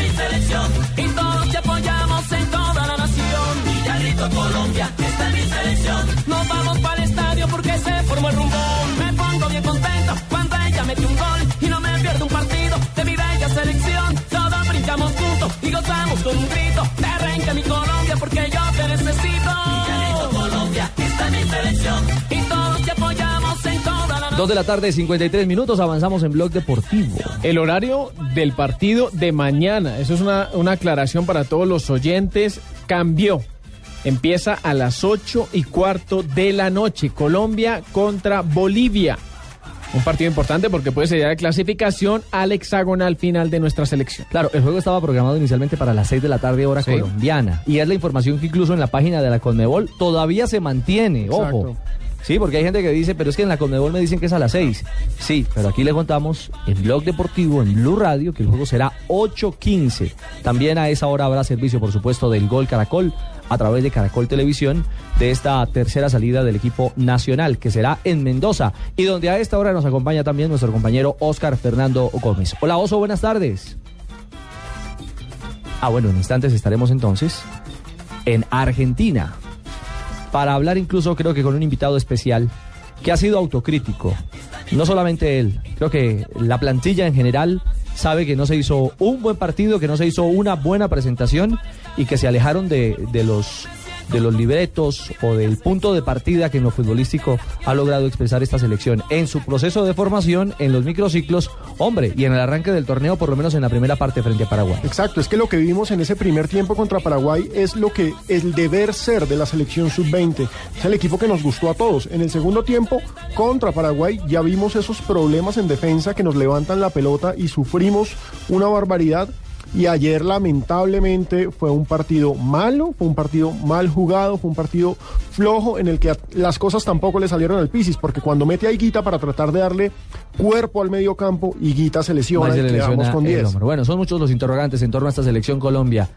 mi selección. Y todos te apoyamos en toda la nación. Grito Colombia, esta es mi selección. Nos vamos para el estadio porque se formó el rumbón. Me pongo bien contento cuando ella metió un gol. Y no me pierdo un partido de mi bella selección. Todos brincamos juntos y gozamos con un grito. Dos de la tarde, 53 minutos, avanzamos en Blog Deportivo. El horario del partido de mañana, eso es una, una aclaración para todos los oyentes, cambió. Empieza a las 8 y cuarto de la noche. Colombia contra Bolivia. Un partido importante porque puede ser de clasificación al hexagonal final de nuestra selección. Claro, el juego estaba programado inicialmente para las 6 de la tarde hora Sí. colombiana. Y es la información que incluso en la página de la Conmebol todavía se mantiene, ojo. Sí, porque hay gente que dice, pero es que en la Conmebol me dicen que es a las 6. Sí, pero aquí le contamos en Blog Deportivo, en Blue Radio, que el juego será 8.15. También a esa hora habrá servicio, por supuesto, del Gol Caracol a través de Caracol Televisión de esta tercera salida del equipo nacional, que será en Mendoza, y donde a esta hora nos acompaña también nuestro compañero Oscar Fernando Gómez. Hola Oso, buenas tardes. Ah, bueno, en instantes estaremos entonces en Argentina para hablar incluso creo que con un invitado especial que ha sido autocrítico. No solamente él, creo que la plantilla en general sabe que no se hizo un buen partido, que no se hizo una buena presentación y que se alejaron de, de los de los libretos o del punto de partida que en lo futbolístico ha logrado expresar esta selección en su proceso de formación, en los microciclos, hombre, y en el arranque del torneo, por lo menos en la primera parte frente a Paraguay. Exacto, es que lo que vimos en ese primer tiempo contra Paraguay es lo que el deber ser de la selección sub-20. Es el equipo que nos gustó a todos. En el segundo tiempo contra Paraguay ya vimos esos problemas en defensa que nos levantan la pelota y sufrimos una barbaridad. Y ayer lamentablemente fue un partido malo, fue un partido mal jugado, fue un partido flojo en el que las cosas tampoco le salieron al Pisis, porque cuando mete a Higuita para tratar de darle cuerpo al medio campo, Higuita se lesiona se y lesiona con el 10. hombro. Bueno, son muchos los interrogantes en torno a esta selección Colombia.